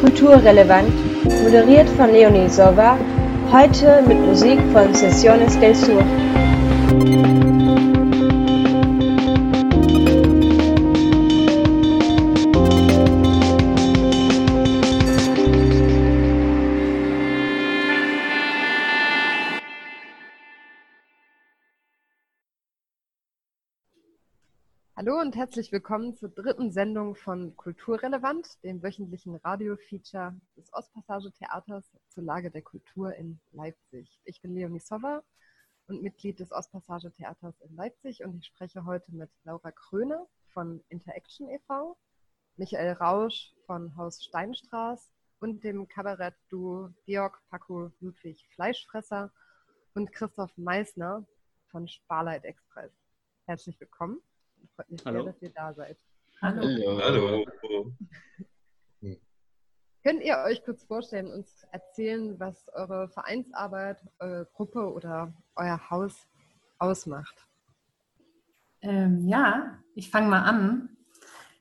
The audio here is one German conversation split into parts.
Kulturrelevant, moderiert von Leonie Sova, heute mit Musik von Sesiones del Sur. Und herzlich willkommen zur dritten Sendung von Kulturrelevant, dem wöchentlichen Radiofeature des Ostpassage Theaters zur Lage der Kultur in Leipzig. Ich bin Leonie Sova und Mitglied des Ostpassage Theaters in Leipzig und ich spreche heute mit Laura Kröne von Interaction e.V., Michael Rausch von Haus Steinstraß und dem Kabarett-Duo Georg Paco Ludwig Fleischfresser und Christoph Meissner von Sparlight Express. Herzlich willkommen. Freut mich Hallo. sehr, dass ihr da seid. Hallo. Hallo. Könnt ihr euch kurz vorstellen, uns erzählen, was eure Vereinsarbeit, eure Gruppe oder euer Haus ausmacht? Ähm, ja, ich fange mal an.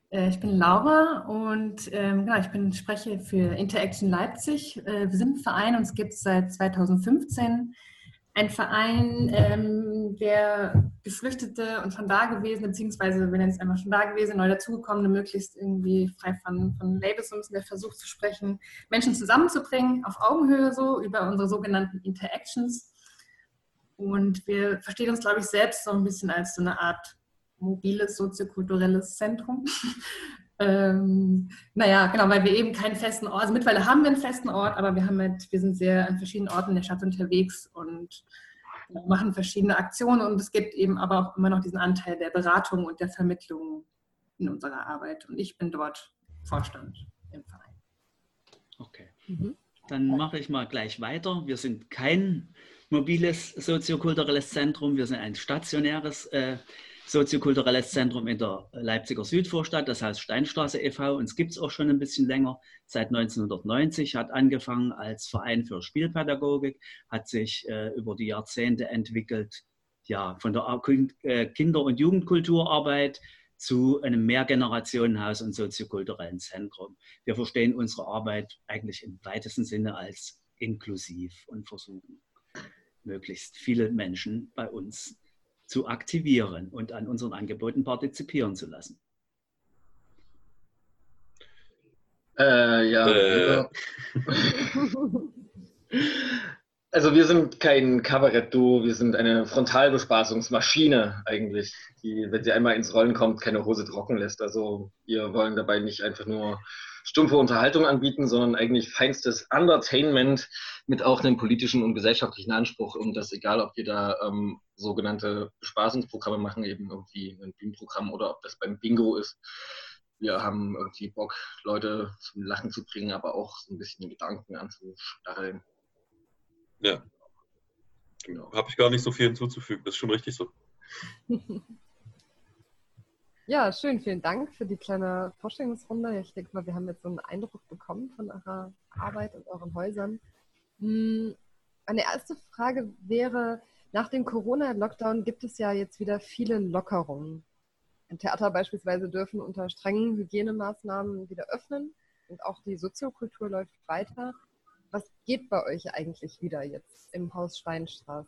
Äh, ich bin Laura und ähm, genau, ich bin, spreche für Interaction Leipzig. Äh, wir sind ein Verein, uns gibt es seit 2015. Ein Verein, ähm, der Geflüchtete und von da gewesen, beziehungsweise nennen es einmal schon da gewesen, neu dazugekommene, möglichst irgendwie frei von, von Labels bisschen der Versuch zu sprechen, Menschen zusammenzubringen, auf Augenhöhe so, über unsere sogenannten Interactions. Und wir verstehen uns, glaube ich, selbst so ein bisschen als so eine Art mobiles soziokulturelles Zentrum. Ähm, naja, genau, weil wir eben keinen festen Ort, also mittlerweile haben wir einen festen Ort, aber wir haben halt, wir sind sehr an verschiedenen Orten in der Stadt unterwegs und machen verschiedene Aktionen und es gibt eben aber auch immer noch diesen Anteil der Beratung und der Vermittlung in unserer Arbeit. Und ich bin dort Vorstand im Verein. Okay. Mhm. Dann mache ich mal gleich weiter. Wir sind kein mobiles soziokulturelles Zentrum, wir sind ein stationäres äh, soziokulturelles Zentrum in der Leipziger Südvorstadt, das heißt Steinstraße e.V. Uns gibt es auch schon ein bisschen länger, seit 1990, hat angefangen als Verein für Spielpädagogik, hat sich äh, über die Jahrzehnte entwickelt, ja, von der äh, Kinder- und Jugendkulturarbeit zu einem Mehrgenerationenhaus und soziokulturellen Zentrum. Wir verstehen unsere Arbeit eigentlich im weitesten Sinne als inklusiv und versuchen, möglichst viele Menschen bei uns zu aktivieren und an unseren Angeboten partizipieren zu lassen. Äh, ja. Äh. Also wir sind kein Kabarett-Duo, wir sind eine Frontalbespaßungsmaschine eigentlich, die, wenn sie einmal ins Rollen kommt, keine Hose trocken lässt. Also wir wollen dabei nicht einfach nur stumpfe Unterhaltung anbieten, sondern eigentlich feinstes Entertainment mit auch einem politischen und gesellschaftlichen Anspruch. Und das egal, ob wir da ähm, sogenannte Bespaßungsprogramme machen, eben irgendwie ein Bühnenprogramm oder ob das beim Bingo ist. Wir haben irgendwie Bock, Leute zum Lachen zu bringen, aber auch so ein bisschen Gedanken anzustacheln. Ja. Genau. Habe ich gar nicht so viel hinzuzufügen. Das ist schon richtig so. Ja, schön, vielen Dank für die kleine Vorstellungsrunde. Ich denke mal, wir haben jetzt so einen Eindruck bekommen von eurer Arbeit und euren Häusern. Hm, Meine erste Frage wäre, nach dem Corona-Lockdown gibt es ja jetzt wieder viele Lockerungen. Theater beispielsweise dürfen unter strengen Hygienemaßnahmen wieder öffnen und auch die Soziokultur läuft weiter. Was geht bei euch eigentlich wieder jetzt im Haus Steinstraß?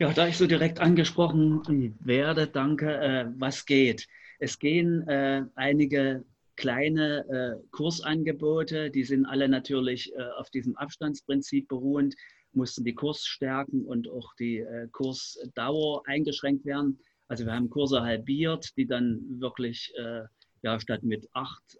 Ja, da ich so direkt angesprochen werde, danke, äh, was geht? Es gehen äh, einige kleine äh, Kursangebote, die sind alle natürlich äh, auf diesem Abstandsprinzip beruhend, mussten die Kursstärken und auch die äh, Kursdauer eingeschränkt werden. Also wir haben Kurse halbiert, die dann wirklich äh, ja, statt mit acht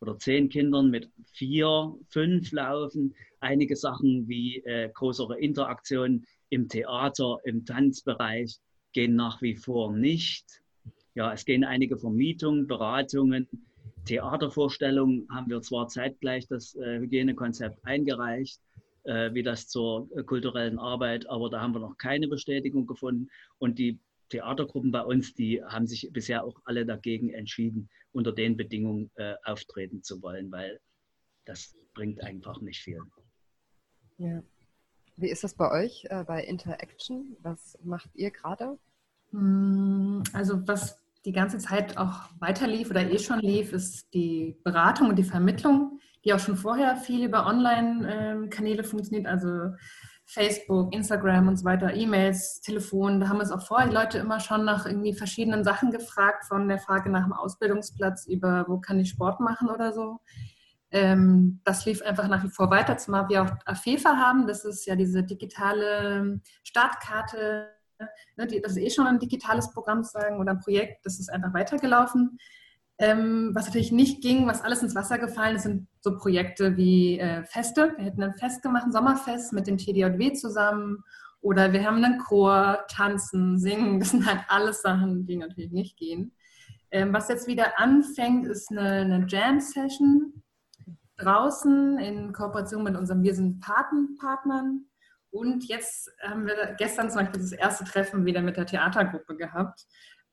oder zehn Kindern mit vier, fünf laufen. Einige Sachen wie äh, größere Interaktionen im Theater, im Tanzbereich gehen nach wie vor nicht. Ja, es gehen einige Vermietungen, Beratungen, Theatervorstellungen haben wir zwar zeitgleich das äh, Hygienekonzept eingereicht, äh, wie das zur äh, kulturellen Arbeit, aber da haben wir noch keine Bestätigung gefunden. Und die Theatergruppen bei uns, die haben sich bisher auch alle dagegen entschieden, unter den Bedingungen auftreten zu wollen, weil das bringt einfach nicht viel. Ja. Wie ist das bei euch äh, bei Interaction? Was macht ihr gerade? Hm, Also was die ganze Zeit auch weiter lief oder eh schon lief, ist die Beratung und die Vermittlung, die auch schon vorher viel über Online-Kanäle funktioniert, also Facebook, Instagram und so weiter, E-Mails, Telefon. Da haben es auch vorher die Leute immer schon nach irgendwie verschiedenen Sachen gefragt, von der Frage nach dem Ausbildungsplatz über, wo kann ich Sport machen oder so. Ähm, das lief einfach nach wie vor weiter, zumal wir auch AFEFA haben. Das ist ja diese digitale Startkarte Ne, das ist eh schon ein digitales Programm sagen oder ein Projekt, das ist einfach weitergelaufen. Ähm, was natürlich nicht ging, was alles ins Wasser gefallen ist, sind so Projekte wie äh, Feste. Wir hätten ein Fest gemacht, ein Sommerfest mit dem TDJW zusammen. Oder wir haben einen Chor, tanzen, singen. Das sind halt alles Sachen, die natürlich nicht gehen. Ähm, was jetzt wieder anfängt, ist eine, eine Jam-Session draußen in Kooperation mit unserem Wir sind Patenpartnern. Und jetzt haben wir gestern zum Beispiel das erste Treffen wieder mit der Theatergruppe gehabt.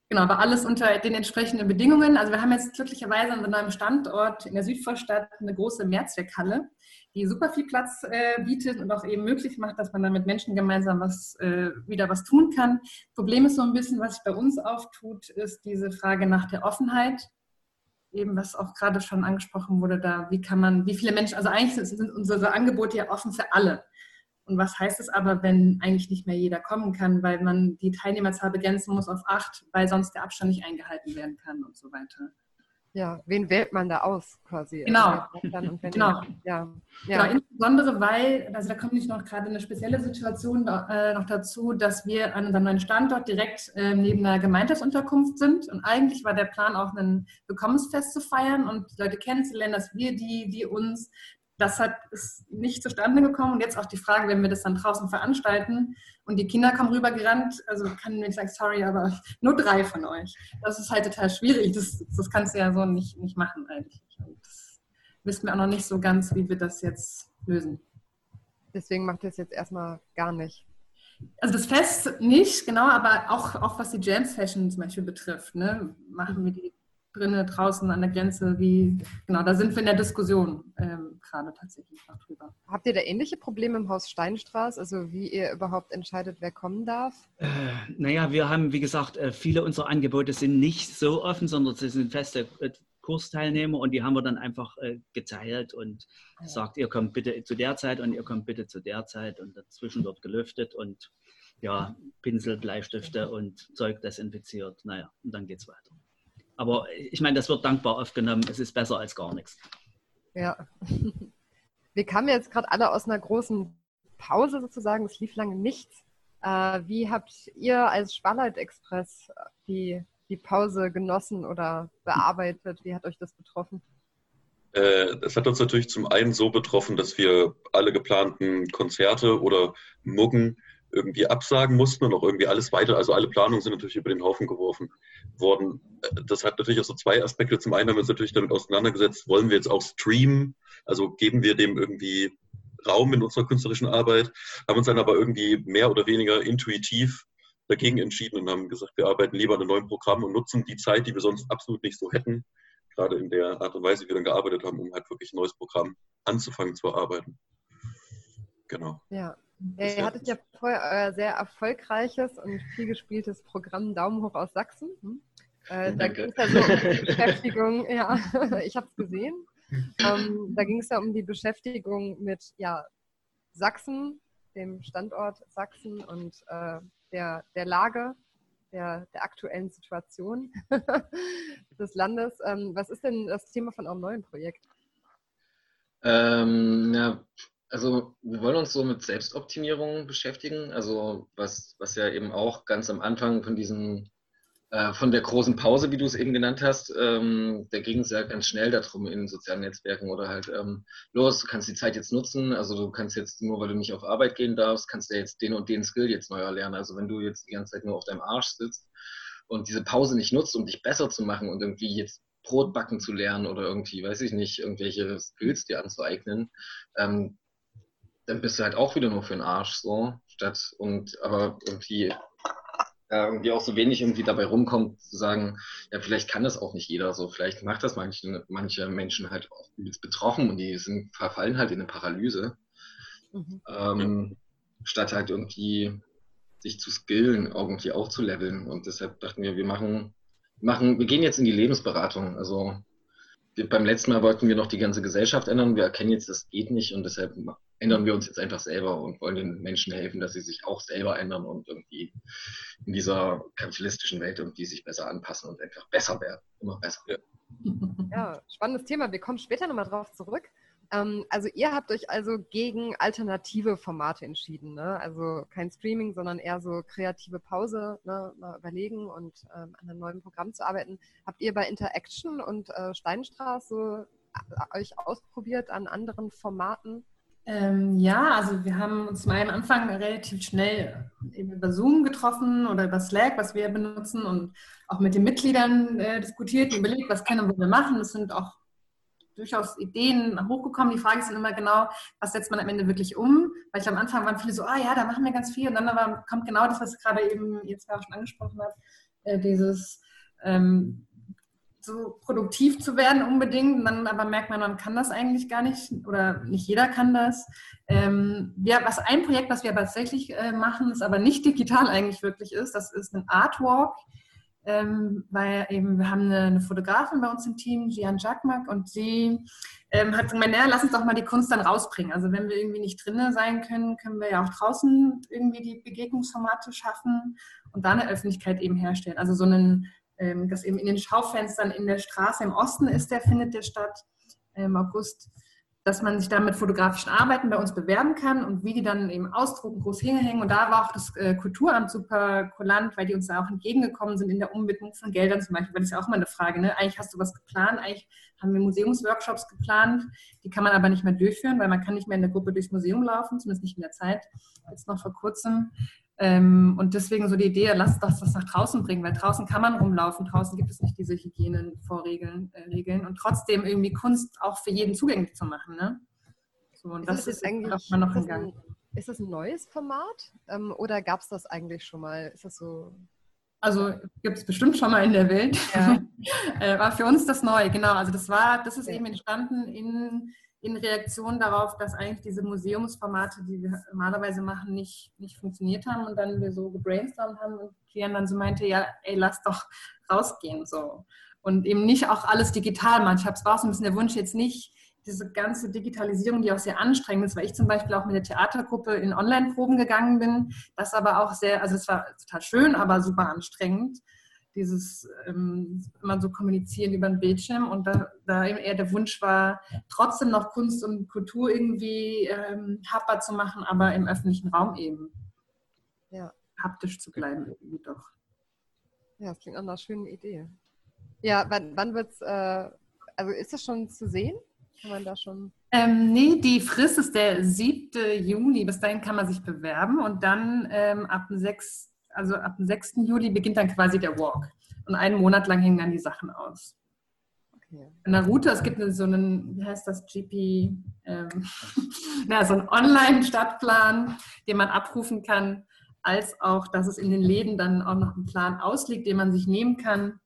Genau, aber alles unter den entsprechenden Bedingungen. Also wir haben jetzt glücklicherweise an einem Standort in der Südvorstadt eine große Mehrzweckhalle, die super viel Platz äh, bietet und auch eben möglich macht, dass man dann mit Menschen gemeinsam was, äh, wieder was tun kann. Problem ist so ein bisschen, was sich bei uns auftut, ist diese Frage nach der Offenheit. Eben, was auch gerade schon angesprochen wurde, da, wie kann man, wie viele Menschen, also eigentlich sind unsere Angebote ja offen für alle. Und was heißt es aber, wenn eigentlich nicht mehr jeder kommen kann, weil man die Teilnehmerzahl begrenzen muss auf acht, weil sonst der Abstand nicht eingehalten werden kann und so weiter. Ja, wen wählt man da aus quasi? Genau. Also genau. Ja. ja. Genau, insbesondere weil, also da kommt nicht noch gerade eine spezielle Situation äh, noch dazu, dass wir an unserem neuen Standort direkt äh, neben einer Gemeinschaftsunterkunft sind. Und eigentlich war der Plan auch ein Willkommensfest zu feiern und Leute kennenzulernen, dass wir die, die uns das hat, ist nicht zustande gekommen. Und jetzt auch die Frage, wenn wir das dann draußen veranstalten und die Kinder kommen rübergerannt, also kann ich sagen, sorry, aber nur drei von euch. Das ist halt total schwierig. Das, das kannst du ja so nicht, nicht machen eigentlich. Und das wissen wir auch noch nicht so ganz, wie wir das jetzt lösen. Deswegen macht ihr es jetzt erstmal gar nicht. Also das Fest nicht, genau, aber auch, auch was die Jam Fashion zum Beispiel betrifft, ne, machen wir die drinnen, draußen an der Grenze, wie, genau, da sind wir in der Diskussion ähm, gerade tatsächlich noch drüber. Habt ihr da ähnliche Probleme im Haus Steinstraß, also wie ihr überhaupt entscheidet, wer kommen darf? Äh, naja, wir haben, wie gesagt, äh, viele unserer Angebote sind nicht so offen, sondern sie sind feste äh, Kursteilnehmer und die haben wir dann einfach äh, geteilt und ah, ja. sagt, ihr kommt bitte zu der Zeit und ihr kommt bitte zu der Zeit und dazwischen wird gelüftet und ja, Pinsel, Bleistifte und Zeug desinfiziert. Naja, und dann geht es weiter. Aber ich meine, das wird dankbar aufgenommen. Es ist besser als gar nichts. Ja. Wir kamen jetzt gerade alle aus einer großen Pause sozusagen. Es lief lange nichts. Äh, wie habt ihr als Spannheit Express die, die Pause genossen oder bearbeitet? Wie hat euch das betroffen? Äh, es hat uns natürlich zum einen so betroffen, dass wir alle geplanten Konzerte oder Muggen irgendwie absagen mussten und auch irgendwie alles weiter, also alle Planungen sind natürlich über den Haufen geworfen worden. Das hat natürlich auch so zwei Aspekte. Zum einen haben wir uns natürlich damit auseinandergesetzt, wollen wir jetzt auch streamen, also geben wir dem irgendwie Raum in unserer künstlerischen Arbeit, haben uns dann aber irgendwie mehr oder weniger intuitiv dagegen entschieden und haben gesagt, wir arbeiten lieber an einem neuen Programm und nutzen die Zeit, die wir sonst absolut nicht so hätten, gerade in der Art und Weise, wie wir dann gearbeitet haben, um halt wirklich ein neues Programm anzufangen zu erarbeiten. Genau. Ja, Ihr hattet ja vorher euer sehr erfolgreiches und viel gespieltes Programm Daumen hoch aus Sachsen. Hm? Äh, da ging es ja so um die Beschäftigung, ja, ich habe es gesehen. Ähm, da ging es ja um die Beschäftigung mit ja, Sachsen, dem Standort Sachsen und äh, der, der Lage, der, der aktuellen Situation des Landes. Ähm, was ist denn das Thema von eurem neuen Projekt? Ähm, ja, also wir wollen uns so mit Selbstoptimierung beschäftigen, also was, was ja eben auch ganz am Anfang von diesen, äh, von der großen Pause, wie du es eben genannt hast, ähm, da ging es ja ganz schnell darum in sozialen Netzwerken oder halt, ähm, los, du kannst die Zeit jetzt nutzen, also du kannst jetzt, nur weil du nicht auf Arbeit gehen darfst, kannst du jetzt den und den Skill jetzt neu erlernen. Also wenn du jetzt die ganze Zeit nur auf deinem Arsch sitzt und diese Pause nicht nutzt, um dich besser zu machen und irgendwie jetzt Brot backen zu lernen oder irgendwie, weiß ich nicht, irgendwelche Skills dir anzueignen, ähm, dann bist du halt auch wieder nur für den Arsch so, statt und aber irgendwie ja, irgendwie auch so wenig irgendwie dabei rumkommt, zu sagen, ja, vielleicht kann das auch nicht jeder so, vielleicht macht das manche, manche Menschen halt auch betroffen und die sind, verfallen halt in eine Paralyse. Mhm. Ähm, statt halt irgendwie sich zu skillen, irgendwie auch zu leveln. Und deshalb dachten wir, wir machen machen, wir gehen jetzt in die Lebensberatung. Also wir, beim letzten Mal wollten wir noch die ganze Gesellschaft ändern. Wir erkennen jetzt, das geht nicht und deshalb ändern wir uns jetzt einfach selber und wollen den Menschen helfen, dass sie sich auch selber ändern und irgendwie in dieser kapitalistischen Welt irgendwie sich besser anpassen und einfach besser werden. Immer besser. Ja, ja spannendes Thema. Wir kommen später nochmal drauf zurück. Ähm, also ihr habt euch also gegen alternative Formate entschieden, ne? Also kein Streaming, sondern eher so kreative Pause, ne? mal überlegen und ähm, an einem neuen Programm zu arbeiten. Habt ihr bei Interaction und äh, Steinstraße äh, euch ausprobiert an anderen Formaten? Ähm, ja, also wir haben uns mal am Anfang relativ schnell eben über Zoom getroffen oder über Slack, was wir benutzen und auch mit den Mitgliedern äh, diskutiert und überlegt, was können wir machen. Das sind auch durchaus Ideen hochgekommen. Die Frage ist dann immer genau, was setzt man am Ende wirklich um? Weil ich am Anfang waren viele so, ah ja, da machen wir ganz viel. Und dann aber kommt genau das, was gerade eben jetzt auch schon angesprochen hat, äh, dieses ähm, so produktiv zu werden unbedingt. Dann aber merkt man, man kann das eigentlich gar nicht oder nicht jeder kann das. Ähm, wir, was ein Projekt, was wir tatsächlich äh, machen, ist aber nicht digital eigentlich wirklich ist, das ist ein Artwalk ähm, weil eben wir haben eine, eine, Fotografin bei uns im Team, Gian Jakmak, und sie ähm, hat gesagt, naja, lass uns doch mal die Kunst dann rausbringen. Also wenn wir irgendwie nicht drinnen sein können, können wir ja auch draußen irgendwie die Begegnungsformate schaffen und da eine Öffentlichkeit eben herstellen. Also so einen, ähm, das eben in den Schaufenstern in der Straße im Osten ist, der findet der statt im August dass man sich dann mit fotografischen Arbeiten bei uns bewerben kann und wie die dann eben ausdrucken, groß hingehängen. Und da war auch das äh, Kulturamt super kulant, weil die uns da auch entgegengekommen sind in der Umwidmung von Geldern zum Beispiel. Weil das ist ja auch mal eine Frage. Ne? Eigentlich hast du was geplant, eigentlich haben wir Museumsworkshops geplant, die kann man aber nicht mehr durchführen, weil man kann nicht mehr in der Gruppe durchs Museum laufen, zumindest nicht in der Zeit. Jetzt noch vor kurzem. Ähm, und deswegen so die Idee, lasst das, das nach draußen bringen, weil draußen kann man rumlaufen, draußen gibt es nicht diese Hygienenvorregeln äh, Regeln, und trotzdem irgendwie Kunst auch für jeden zugänglich zu machen. Ne? So, und ist das, das ist eigentlich auch mal noch im Gang. Ist das ein neues Format ähm, oder gab es das eigentlich schon mal? Ist das so also gibt es bestimmt schon mal in der Welt. Ja. Äh, war für uns das neu, genau. Also das war, das ist ja. eben entstanden in in Reaktion darauf, dass eigentlich diese Museumsformate, die wir normalerweise machen, nicht, nicht funktioniert haben und dann wir so gebrainstormt haben und Kian dann so meinte, ja, ey, lass doch rausgehen so. Und eben nicht auch alles digital machen. Ich habe es war so ein bisschen der Wunsch jetzt nicht, diese ganze Digitalisierung, die auch sehr anstrengend ist, weil ich zum Beispiel auch mit der Theatergruppe in Online-Proben gegangen bin, das aber auch sehr, also es war total schön, aber super anstrengend dieses ähm, immer so kommunizieren über den Bildschirm und da, da eben eher der Wunsch war, trotzdem noch Kunst und Kultur irgendwie ähm, happbar zu machen, aber im öffentlichen Raum eben ja. haptisch zu bleiben irgendwie doch. Ja, das klingt nach einer schönen Idee. Ja, wann, wann wird es, äh, also ist das schon zu sehen? Kann man da schon... Ähm, nee, die Frist ist der 7. Juni. Bis dahin kann man sich bewerben und dann ähm, ab dem 6 also ab dem 6. Juli beginnt dann quasi der Walk. Und einen Monat lang hängen dann die Sachen aus. Okay. In der Route, es gibt so einen, wie heißt das, GP, ähm, na, so einen Online-Stadtplan, den man abrufen kann, als auch, dass es in den Läden dann auch noch einen Plan ausliegt, den man sich nehmen kann,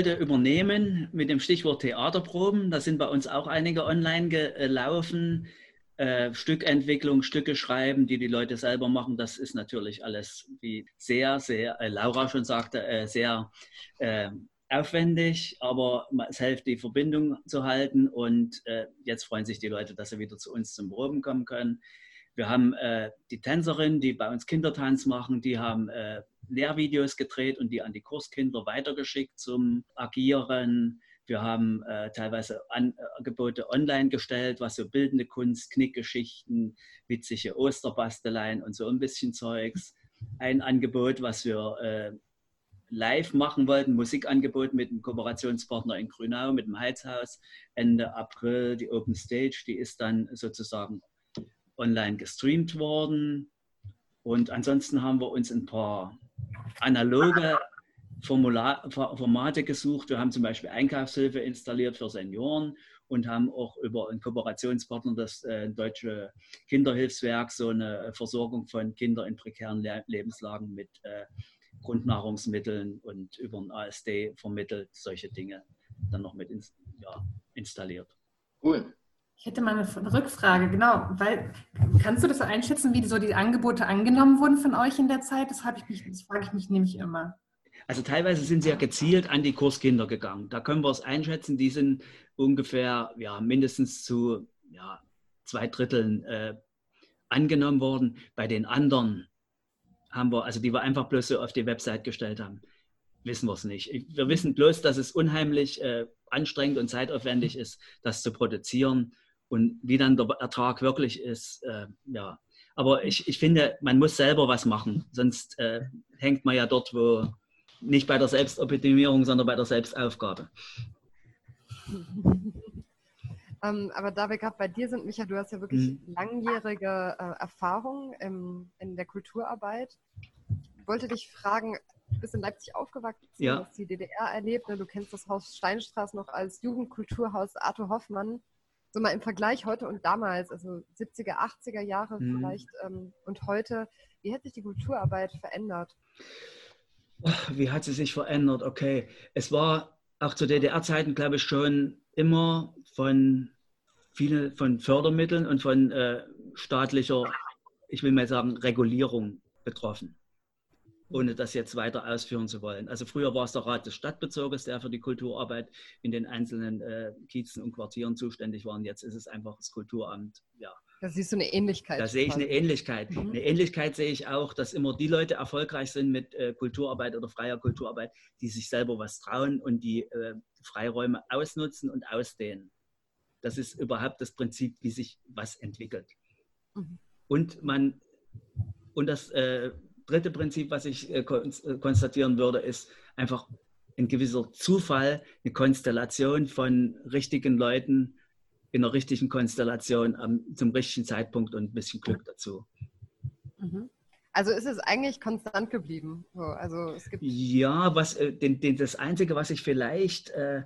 Wollte übernehmen mit dem Stichwort Theaterproben. Da sind bei uns auch einige online gelaufen. Äh, Stückentwicklung, Stücke schreiben, die die Leute selber machen, das ist natürlich alles wie sehr, sehr, äh, Laura schon sagte, äh, sehr äh, aufwendig, aber es hilft, die Verbindung zu halten. Und äh, jetzt freuen sich die Leute, dass sie wieder zu uns zum Proben kommen können. Wir haben äh, die Tänzerin, die bei uns Kindertanz machen, die haben Lehrvideos gedreht und die an die Kurskinder weitergeschickt zum Agieren. Wir haben äh, teilweise Angebote online gestellt, was so bildende Kunst, Knickgeschichten, witzige Osterbasteleien und so ein bisschen Zeugs. Ein Angebot, was wir äh, live machen wollten, Musikangebot mit einem Kooperationspartner in Grünau, mit dem Heizhaus. Ende April die Open Stage, die ist dann sozusagen online gestreamt worden. Und ansonsten haben wir uns ein paar analoge Formular, Formate gesucht. Wir haben zum Beispiel Einkaufshilfe installiert für Senioren und haben auch über einen Kooperationspartner, das äh, Deutsche Kinderhilfswerk, so eine Versorgung von Kindern in prekären Le Lebenslagen mit äh, Grundnahrungsmitteln und über ein ASD vermittelt, solche Dinge dann noch mit ins, ja, installiert. Cool. Ich hätte mal eine Rückfrage, genau, weil kannst du das einschätzen, wie so die Angebote angenommen wurden von euch in der Zeit? Das, ich mich, das frage ich mich nämlich immer. Also teilweise sind sie ja gezielt an die Kurskinder gegangen. Da können wir es einschätzen, die sind ungefähr ja, mindestens zu ja, zwei Dritteln äh, angenommen worden. Bei den anderen haben wir, also die wir einfach bloß so auf die Website gestellt haben, wissen wir es nicht. Wir wissen bloß, dass es unheimlich äh, anstrengend und zeitaufwendig ist, das zu produzieren. Und wie dann der Ertrag wirklich ist, äh, ja. Aber ich, ich finde, man muss selber was machen, sonst äh, hängt man ja dort, wo nicht bei der Selbstoptimierung, sondern bei der Selbstaufgabe. ähm, aber da wir gerade bei dir sind, Micha, du hast ja wirklich mhm. langjährige äh, Erfahrung im, in der Kulturarbeit. Ich wollte dich fragen, du bist in Leipzig aufgewachsen, ja. hast die DDR erlebt, ne? du kennst das Haus Steinstraße noch als Jugendkulturhaus Arthur Hoffmann so mal im Vergleich heute und damals, also 70er, 80er Jahre mhm. vielleicht ähm, und heute, wie hat sich die Kulturarbeit verändert? Wie hat sie sich verändert? Okay, es war auch zu DDR-Zeiten, glaube ich, schon immer von vielen von Fördermitteln und von äh, staatlicher, ich will mal sagen, Regulierung betroffen ohne das jetzt weiter ausführen zu wollen. Also früher war es der Rat des Stadtbezirges, der für die Kulturarbeit in den einzelnen äh, Kiezen und Quartieren zuständig war. Und jetzt ist es einfach das Kulturamt. Ja. Da siehst du eine Ähnlichkeit. Da sehe ich eine Ähnlichkeit. Mhm. Eine Ähnlichkeit sehe ich auch, dass immer die Leute erfolgreich sind mit äh, Kulturarbeit oder freier Kulturarbeit, die sich selber was trauen und die äh, Freiräume ausnutzen und ausdehnen. Das ist überhaupt das Prinzip, wie sich was entwickelt. Mhm. Und man und das äh, dritte Prinzip, was ich äh, äh, konstatieren würde, ist einfach ein gewisser Zufall, eine Konstellation von richtigen Leuten in einer richtigen Konstellation am, zum richtigen Zeitpunkt und ein bisschen Glück dazu. Mhm. Also ist es eigentlich konstant geblieben? So, also es gibt ja, was, äh, den, den, das Einzige, was ich vielleicht äh,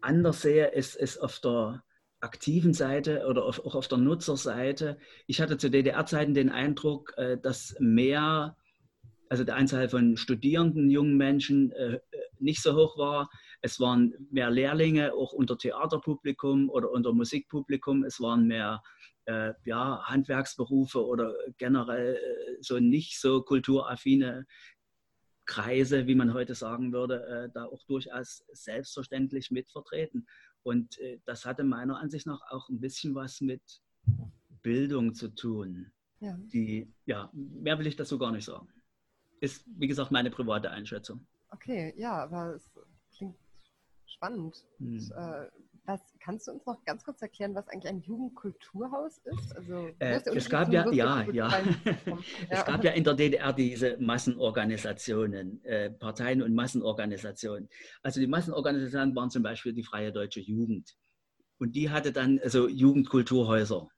anders sehe, ist, ist auf der aktiven Seite oder auf, auch auf der Nutzerseite. Ich hatte zu DDR-Zeiten den Eindruck, äh, dass mehr, also der Anzahl von Studierenden, jungen Menschen äh, nicht so hoch war. Es waren mehr Lehrlinge, auch unter Theaterpublikum oder unter Musikpublikum. Es waren mehr äh, ja, Handwerksberufe oder generell so nicht so kulturaffine Kreise, wie man heute sagen würde, da auch durchaus selbstverständlich mitvertreten. Und äh, das hatte meiner Ansicht nach auch ein bisschen was mit Bildung zu tun. Ja. Die, ja, mehr will ich dazu gar nicht sagen. Ist, wie gesagt, meine private Einschätzung. Okay, ja, aber es klingt spannend. Hm. Und, äh, was, kannst du uns noch ganz kurz erklären, was eigentlich ein Jugendkulturhaus ist? Also, äh, es gab ja, ja, ja. es gab ja in der DDR diese Massenorganisationen, äh, Parteien und Massenorganisationen. Also die Massenorganisationen waren zum Beispiel die Freie Deutsche Jugend. Und die hatte dann also Jugendkulturhäuser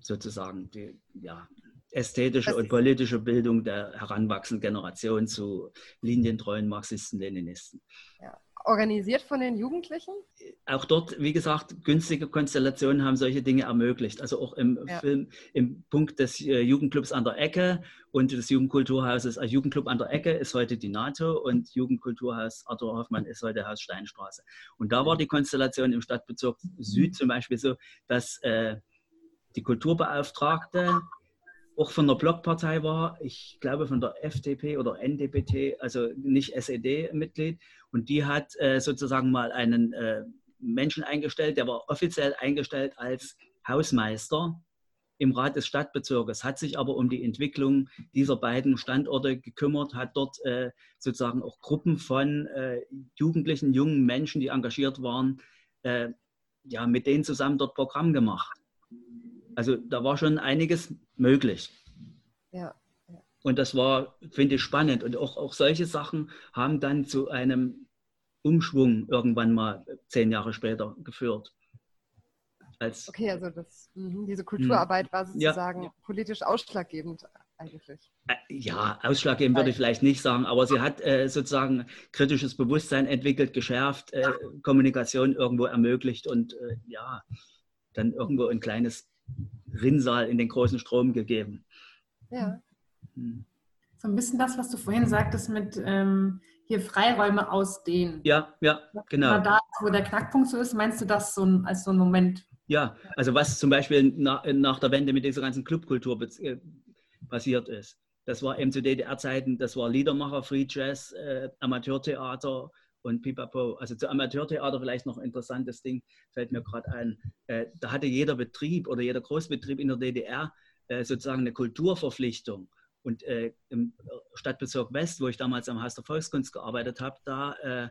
sozusagen. Die, ja, ästhetische und politische Bildung der heranwachsenden Generation zu linientreuen Marxisten, Leninisten. Ja. Organisiert von den Jugendlichen? Auch dort, wie gesagt, günstige Konstellationen haben solche Dinge ermöglicht. Also auch im ja. Film, im Punkt des äh, Jugendclubs an der Ecke und des Jugendkulturhauses. Also Jugendclub an der Ecke ist heute die NATO und Jugendkulturhaus Arthur Hoffmann ist heute Haus Steinstraße. Und da war die Konstellation im Stadtbezirk Süd zum Beispiel so, dass äh, die Kulturbeauftragte auch von der Blockpartei war, ich glaube von der FDP oder NDPT, also nicht SED-Mitglied. Und die hat äh, sozusagen mal einen äh, Menschen eingestellt, der war offiziell eingestellt als Hausmeister im Rat des Stadtbezirkes, hat sich aber um die Entwicklung dieser beiden Standorte gekümmert, hat dort äh, sozusagen auch Gruppen von äh, Jugendlichen, jungen Menschen, die engagiert waren, äh, ja, mit denen zusammen dort Programm gemacht. Also da war schon einiges möglich. Ja. Und das war, finde ich, spannend. Und auch, auch solche Sachen haben dann zu einem Umschwung irgendwann mal zehn Jahre später geführt. Als, okay, also das, mh, diese Kulturarbeit war sozusagen ja. politisch ausschlaggebend eigentlich. Äh, ja, ausschlaggebend würde ich vielleicht nicht sagen, aber sie hat äh, sozusagen kritisches Bewusstsein entwickelt, geschärft, äh, Kommunikation irgendwo ermöglicht und äh, ja, dann irgendwo ein kleines Rinnsal in den großen Strom gegeben. Ja. Hm. So ein bisschen das, was du vorhin sagtest mit ähm, hier Freiräume ausdehnen. Ja, ja, genau. Da, wo der Knackpunkt so ist, meinst du das so als so ein Moment? Ja, also was zum Beispiel nach, nach der Wende mit dieser ganzen Clubkultur äh, passiert ist. Das war eben zu DDR-Zeiten, das war Liedermacher, Free Jazz, äh, Amateurtheater, und Pipapo. Also zu Amateurtheater vielleicht noch ein interessantes Ding, fällt mir gerade ein. Äh, da hatte jeder Betrieb oder jeder Großbetrieb in der DDR äh, sozusagen eine Kulturverpflichtung. Und äh, im Stadtbezirk West, wo ich damals am Haus der Volkskunst gearbeitet habe, da äh,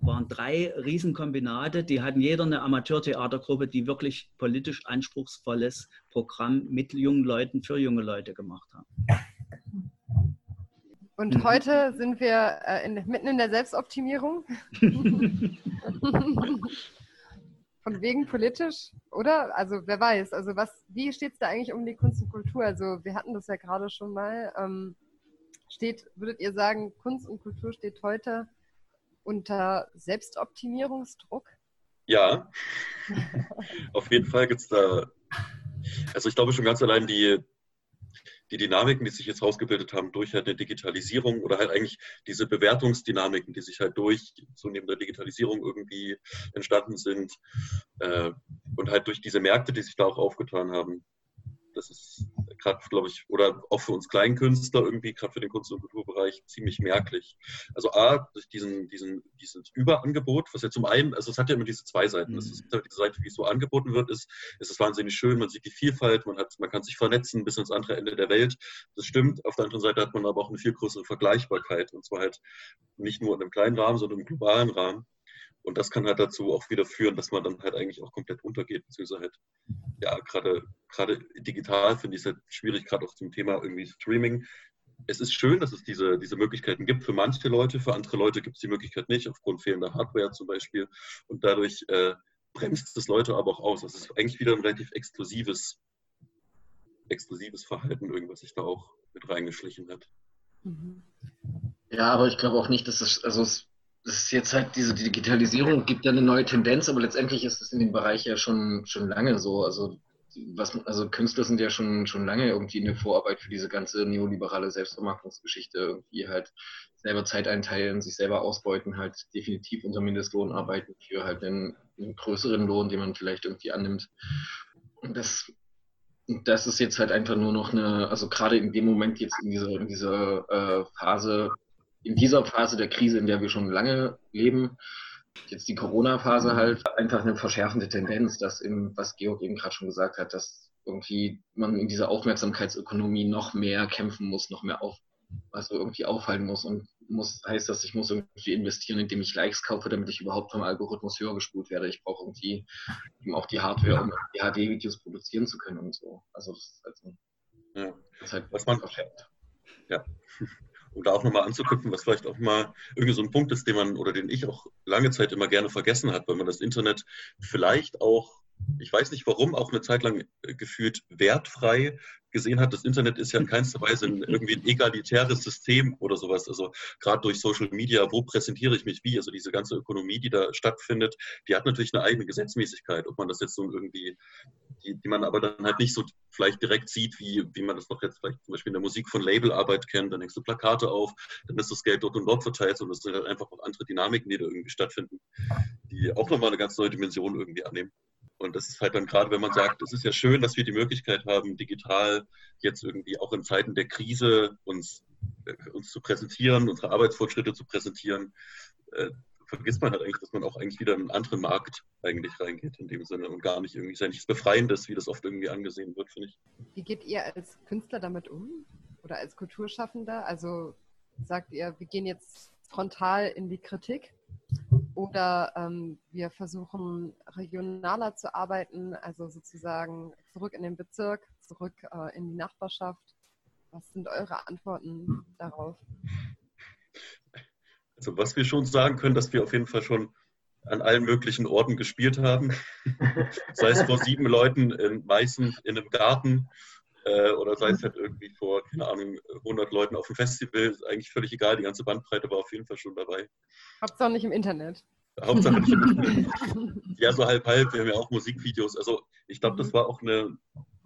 waren drei Riesenkombinate, die hatten jeder eine Amateurtheatergruppe, die wirklich politisch anspruchsvolles Programm mit jungen Leuten für junge Leute gemacht haben. Und mhm. heute sind wir äh, in, mitten in der Selbstoptimierung. Von wegen politisch, oder? Also wer weiß. Also was, wie steht es da eigentlich um die Kunst und Kultur? Also wir hatten das ja gerade schon mal. Ähm, steht, würdet ihr sagen, Kunst und Kultur steht heute unter Selbstoptimierungsdruck? Ja, auf jeden Fall gibt es da, also ich glaube schon ganz allein die, die Dynamiken, die sich jetzt rausgebildet haben durch halt eine Digitalisierung oder halt eigentlich diese Bewertungsdynamiken, die sich halt durch zunehmende Digitalisierung irgendwie entstanden sind äh, und halt durch diese Märkte, die sich da auch aufgetan haben, das ist gerade, glaube ich, oder auch für uns Kleinkünstler irgendwie, gerade für den Kunst- und Kulturbereich, ziemlich merklich. Also A, durch diesen, diesen, dieses Überangebot, was ja zum einen, also es hat ja immer diese zwei Seiten. Das ist halt diese Seite, wie es so angeboten wird, ist, ist es wahnsinnig schön, man sieht die Vielfalt, man, hat, man kann sich vernetzen bis ans andere Ende der Welt. Das stimmt. Auf der anderen Seite hat man aber auch eine viel größere Vergleichbarkeit und zwar halt nicht nur in einem kleinen Rahmen, sondern im globalen Rahmen. Und das kann halt dazu auch wieder führen, dass man dann halt eigentlich auch komplett untergeht, beziehungsweise halt, ja, gerade, gerade digital finde ich es halt schwierig, gerade auch zum Thema irgendwie Streaming. Es ist schön, dass es diese, diese Möglichkeiten gibt für manche Leute, für andere Leute gibt es die Möglichkeit nicht, aufgrund fehlender Hardware zum Beispiel. Und dadurch äh, bremst es Leute aber auch aus. Das ist eigentlich wieder ein relativ exklusives, exklusives Verhalten, irgendwas sich da auch mit reingeschlichen hat. Mhm. Ja, aber ich glaube auch nicht, dass es, also es ist jetzt halt diese Digitalisierung gibt ja eine neue Tendenz, aber letztendlich ist es in dem Bereich ja schon, schon lange so. Also, was, also Künstler sind ja schon, schon lange irgendwie in der Vorarbeit für diese ganze neoliberale Selbstvermarktungsgeschichte, irgendwie halt selber Zeit einteilen, sich selber ausbeuten, halt definitiv unter Mindestlohn arbeiten für halt einen, einen größeren Lohn, den man vielleicht irgendwie annimmt. Und das, das ist jetzt halt einfach nur noch eine, also gerade in dem Moment jetzt in dieser, in dieser äh, Phase, in dieser Phase der Krise, in der wir schon lange leben, jetzt die Corona-Phase halt einfach eine verschärfende Tendenz, dass im, was Georg eben gerade schon gesagt hat, dass irgendwie man in dieser Aufmerksamkeitsökonomie noch mehr kämpfen muss, noch mehr auf, also irgendwie aufhalten muss und muss, heißt das, ich muss irgendwie investieren, indem ich Likes kaufe, damit ich überhaupt vom Algorithmus höher gespult werde. Ich brauche irgendwie eben auch die Hardware, um die HD-Videos produzieren zu können und so. Also das ist also, ja. das ist halt was man, ja um da auch nochmal anzuknüpfen, was vielleicht auch mal irgendwie so ein Punkt ist, den man oder den ich auch lange Zeit immer gerne vergessen hat, weil man das Internet vielleicht auch ich weiß nicht warum, auch eine Zeit lang äh, gefühlt wertfrei gesehen hat. Das Internet ist ja in keinster Weise ein, irgendwie ein egalitäres System oder sowas. Also gerade durch Social Media, wo präsentiere ich mich wie? Also diese ganze Ökonomie, die da stattfindet, die hat natürlich eine eigene Gesetzmäßigkeit. Ob man das jetzt so irgendwie, die, die man aber dann halt nicht so vielleicht direkt sieht, wie, wie man das noch jetzt vielleicht zum Beispiel in der Musik von Labelarbeit kennt. Dann hängst du Plakate auf, dann ist das Geld dort und dort verteilt und das sind halt einfach auch andere Dynamiken, die da irgendwie stattfinden, die auch nochmal eine ganz neue Dimension irgendwie annehmen. Und das ist halt dann gerade, wenn man sagt, es ist ja schön, dass wir die Möglichkeit haben, digital jetzt irgendwie auch in Zeiten der Krise uns, äh, uns zu präsentieren, unsere Arbeitsfortschritte zu präsentieren, äh, vergisst man halt eigentlich, dass man auch eigentlich wieder in einen anderen Markt eigentlich reingeht in dem Sinne und gar nicht irgendwie ja nichts Befreiendes, wie das oft irgendwie angesehen wird, finde ich. Wie geht ihr als Künstler damit um oder als Kulturschaffender? Also sagt ihr, wir gehen jetzt frontal in die Kritik oder ähm, wir versuchen regionaler zu arbeiten, also sozusagen zurück in den Bezirk, zurück äh, in die Nachbarschaft. Was sind eure Antworten darauf? Also was wir schon sagen können, dass wir auf jeden Fall schon an allen möglichen Orten gespielt haben. sei es vor sieben Leuten in Meißen in einem Garten äh, oder sei es halt irgendwie vor, keine Ahnung, 100 Leuten auf dem Festival. Ist eigentlich völlig egal, die ganze Bandbreite war auf jeden Fall schon dabei. Hauptsache nicht im Internet. Hauptsache nicht im Internet. ja, so halb halb. Wir haben ja auch Musikvideos. Also ich glaube, das war auch eine,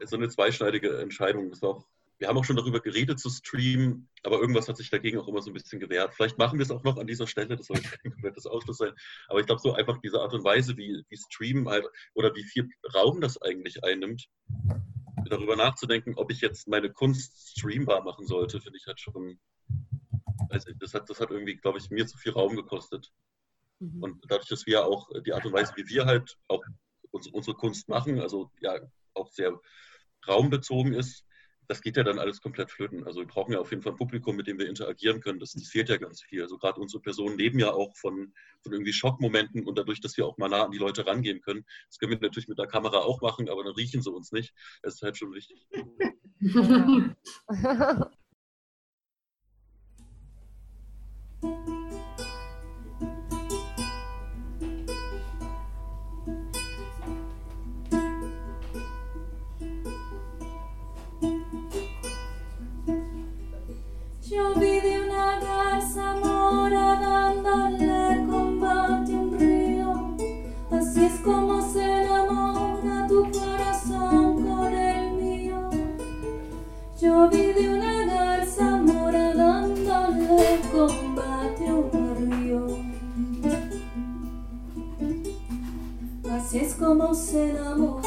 so eine zweischneidige Entscheidung. Das war auch, wir haben auch schon darüber geredet zu streamen, aber irgendwas hat sich dagegen auch immer so ein bisschen gewehrt. Vielleicht machen wir es auch noch an dieser Stelle, das soll kein komplettes Ausschluss sein. Aber ich glaube, so einfach diese Art und Weise, wie, wie Streamen halt oder wie viel Raum das eigentlich einnimmt, darüber nachzudenken, ob ich jetzt meine Kunst streambar machen sollte, finde ich halt schon. Also das hat, das hat irgendwie, glaube ich, mir zu viel Raum gekostet. Mhm. Und dadurch, dass wir auch die Art und Weise, wie wir halt auch unsere Kunst machen, also ja auch sehr raumbezogen ist, das geht ja dann alles komplett flöten. Also wir brauchen ja auf jeden Fall ein Publikum, mit dem wir interagieren können. Das, das fehlt ja ganz viel. Also gerade unsere Personen leben ja auch von, von irgendwie Schockmomenten und dadurch, dass wir auch mal nah an die Leute rangehen können. Das können wir natürlich mit der Kamera auch machen, aber dann riechen sie uns nicht. Das ist halt schon wichtig. Yo vi de una garza mora dándole combate a un río. Así es como se enamora tu corazón con el mío. Yo vi de una garza mora dándole combate a un río. Así es como se enamora.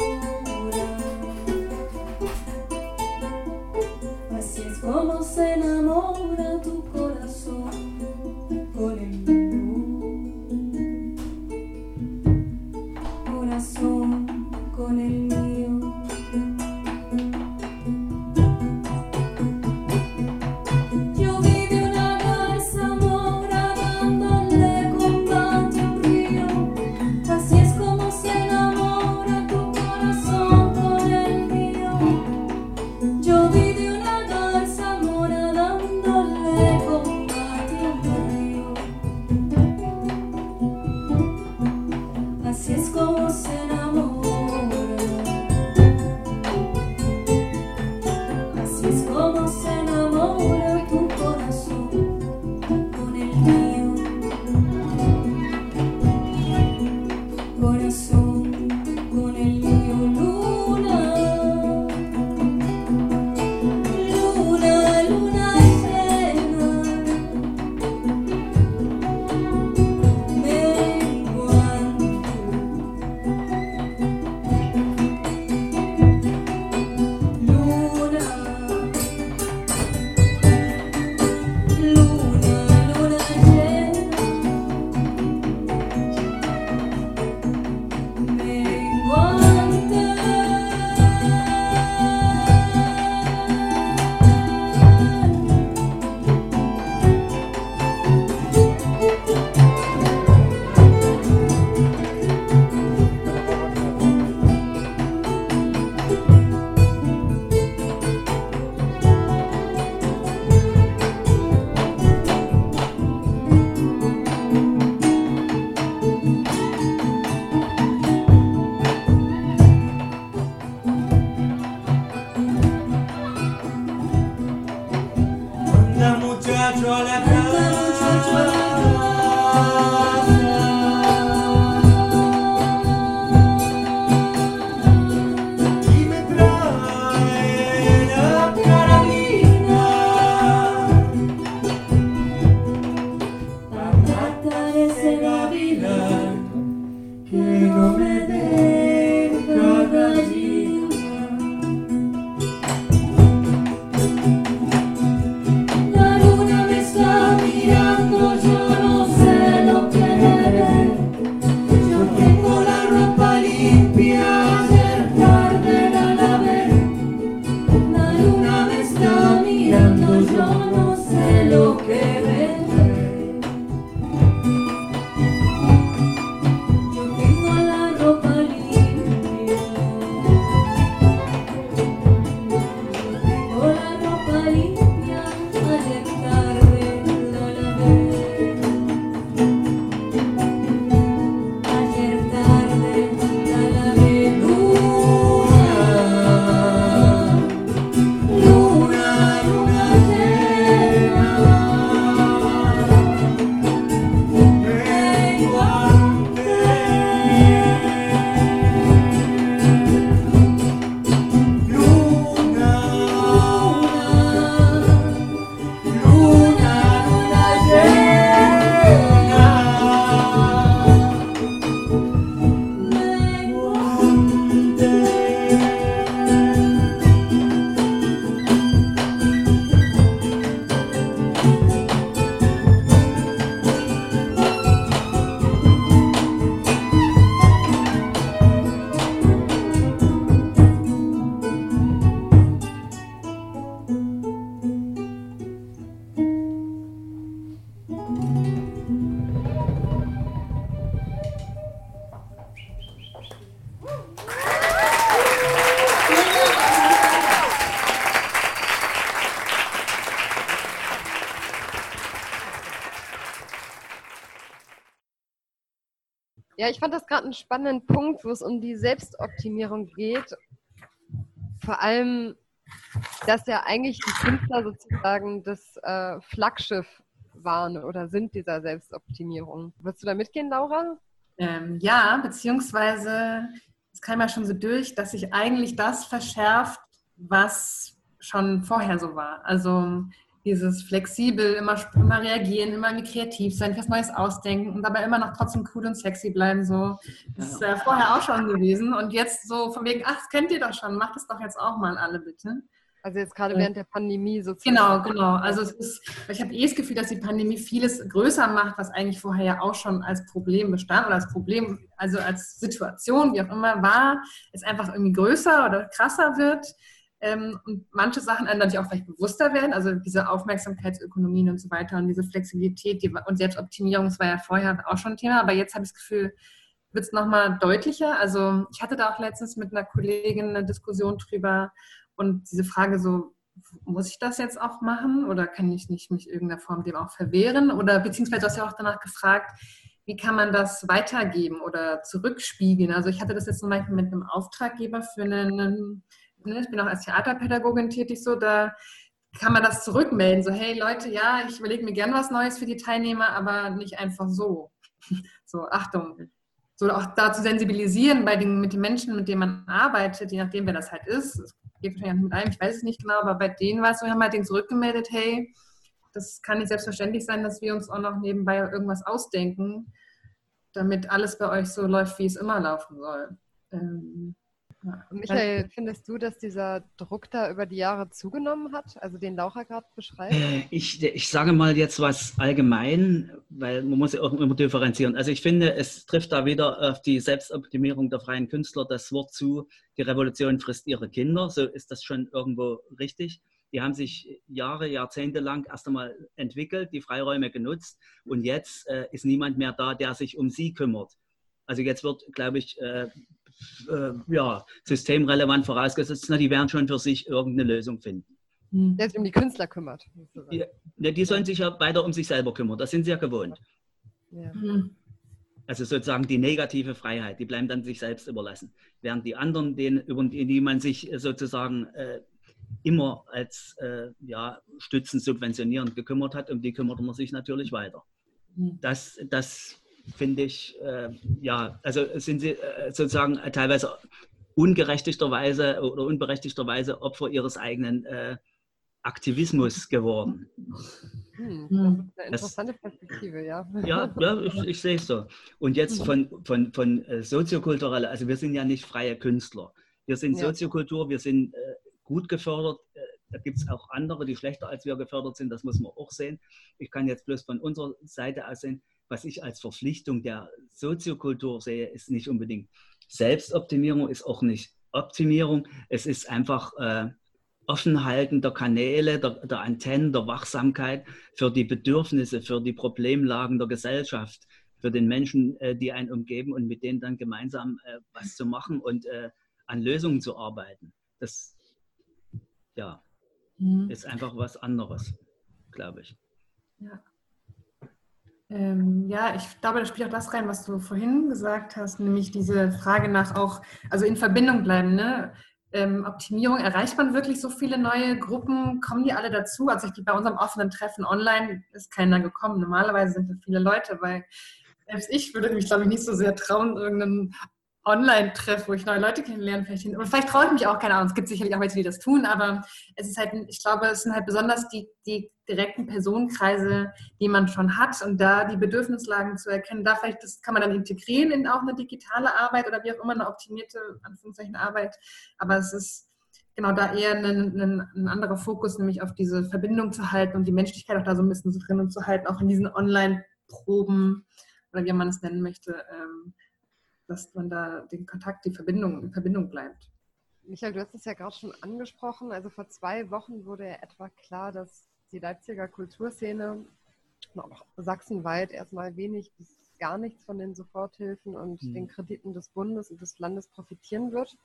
Ja, ich fand das gerade einen spannenden Punkt, wo es um die Selbstoptimierung geht. Vor allem, dass ja eigentlich die Künstler sozusagen das äh, Flaggschiff waren oder sind dieser Selbstoptimierung. Würdest du da mitgehen, Laura? Ähm, ja, beziehungsweise es kam ja schon so durch, dass sich eigentlich das verschärft, was schon vorher so war. Also dieses flexibel, immer, immer reagieren, immer irgendwie kreativ sein, was Neues ausdenken und dabei immer noch trotzdem cool und sexy bleiben. So. Das ist äh, vorher auch schon gewesen. Und jetzt so von wegen, ach, das kennt ihr doch schon, macht es doch jetzt auch mal alle bitte. Also jetzt gerade während der Pandemie sozusagen. Genau, genau. Also es ist, ich habe eh das Gefühl, dass die Pandemie vieles größer macht, was eigentlich vorher ja auch schon als Problem bestand oder als Problem, also als Situation, wie auch immer war, es einfach irgendwie größer oder krasser wird. Ähm, und manche Sachen einem natürlich auch vielleicht bewusster werden, also diese Aufmerksamkeitsökonomien und so weiter und diese Flexibilität die, und Selbstoptimierung, das war ja vorher auch schon ein Thema, aber jetzt habe ich das Gefühl, wird es nochmal deutlicher. Also ich hatte da auch letztens mit einer Kollegin eine Diskussion drüber und diese Frage so, muss ich das jetzt auch machen oder kann ich nicht mich irgendeiner Form dem auch verwehren? Oder beziehungsweise du hast ja auch danach gefragt, wie kann man das weitergeben oder zurückspiegeln? Also ich hatte das jetzt zum Beispiel mit einem Auftraggeber für einen, ich bin auch als Theaterpädagogin tätig, so da kann man das zurückmelden, so hey Leute, ja, ich überlege mir gern was Neues für die Teilnehmer, aber nicht einfach so. So, Achtung. So auch da zu sensibilisieren bei den, mit den Menschen, mit denen man arbeitet, je nachdem, wer das halt ist. Es geht wahrscheinlich mit einem, ich weiß es nicht genau, aber bei denen war es so, wir haben halt denen zurückgemeldet, hey, das kann nicht selbstverständlich sein, dass wir uns auch noch nebenbei irgendwas ausdenken, damit alles bei euch so läuft, wie es immer laufen soll. Ähm. Michael, findest du, dass dieser Druck da über die Jahre zugenommen hat, also den Laura gerade beschreibt? Äh, Ich, ich sage mal jetzt was allgemein, weil man muss ja auch immer differenzieren. Also ich finde, es trifft da wieder auf die Selbstoptimierung der freien Künstler das Wort zu, die Revolution frisst ihre Kinder. So ist das schon irgendwo richtig. Die haben sich Jahre, Jahrzehnte lang erst einmal entwickelt, die Freiräume genutzt und jetzt äh, ist niemand mehr da, der sich um sie kümmert. Also jetzt wird, glaube ich, äh, äh, ja, systemrelevant vorausgesetzt, na, die werden schon für sich irgendeine Lösung finden. Hm. Der sich um die Künstler kümmert. ne, die sollen sich ja weiter um sich selber kümmern, das sind sie ja gewohnt. Ja. Hm. Also sozusagen die negative Freiheit, die bleibt dann sich selbst überlassen. Während die anderen, denen, über die, die man sich sozusagen äh, immer als äh, ja, stützend, subventionierend gekümmert hat, um die kümmert man sich natürlich weiter. Mhm. Das, das finde ich, äh, ja, also sind sie äh, sozusagen teilweise ungerechtigterweise oder unberechtigterweise Opfer ihres eigenen äh, Aktivismus geworden. Hm, Hm. das ist eine interessante Perspektive, ja. Ja, ja ich, ich sehe es so. Und jetzt von, von, von äh, soziokultureller, also wir sind ja nicht freie Künstler. Wir sind Ja. Soziokultur, wir sind äh, gut gefördert. Äh, da gibt es auch andere, die schlechter als wir gefördert sind, das muss man auch sehen. Ich kann jetzt bloß von unserer Seite aus sehen, was ich als Verpflichtung der Soziokultur sehe, ist nicht unbedingt Selbstoptimierung, ist auch nicht Optimierung. Es ist einfach äh, Offenhalten der Kanäle, der, der Antennen, der Wachsamkeit für die Bedürfnisse, für die Problemlagen der Gesellschaft, für den Menschen, äh, die einen umgeben und mit denen dann gemeinsam äh, was zu machen und äh, an Lösungen zu arbeiten. Das ja, Mhm. ist einfach was anderes, glaube ich. Ja. Ähm, ja, ich glaube, da spielt auch das rein, was du vorhin gesagt hast, nämlich diese Frage nach auch, also in Verbindung bleiben, ne? Ähm, Optimierung, erreicht man wirklich so viele neue Gruppen? Kommen die alle dazu? Also ich, bei unserem offenen Treffen online ist keiner gekommen. Normalerweise sind da viele Leute, weil selbst ich würde mich, glaube ich, nicht so sehr trauen, irgendeinen Online-Treff, wo ich neue Leute kennenlerne, vielleicht hin. Und vielleicht traue ich mich auch, keine Ahnung, es gibt sicherlich auch welche, die das tun, aber es ist halt, ich glaube, es sind halt besonders die, die direkten Personenkreise, die man schon hat und da die Bedürfnislagen zu erkennen, da vielleicht, das kann man dann integrieren in auch eine digitale Arbeit oder wie auch immer eine optimierte, Anführungszeichen, Arbeit, aber es ist genau da eher ein, ein, ein anderer Fokus, nämlich auf diese Verbindung zu halten und die Menschlichkeit auch da so ein bisschen drin zu halten, auch in diesen Online-Proben oder wie man es nennen möchte, ähm, dass man da den Kontakt, die Verbindung, in Verbindung bleibt. Michael, du hast es ja gerade schon angesprochen. Also vor zwei Wochen wurde ja etwa klar, dass die Leipziger Kulturszene und auch sachsenweit erstmal wenig bis gar nichts von den Soforthilfen und Mhm. den Krediten des Bundes und des Landes profitieren wird.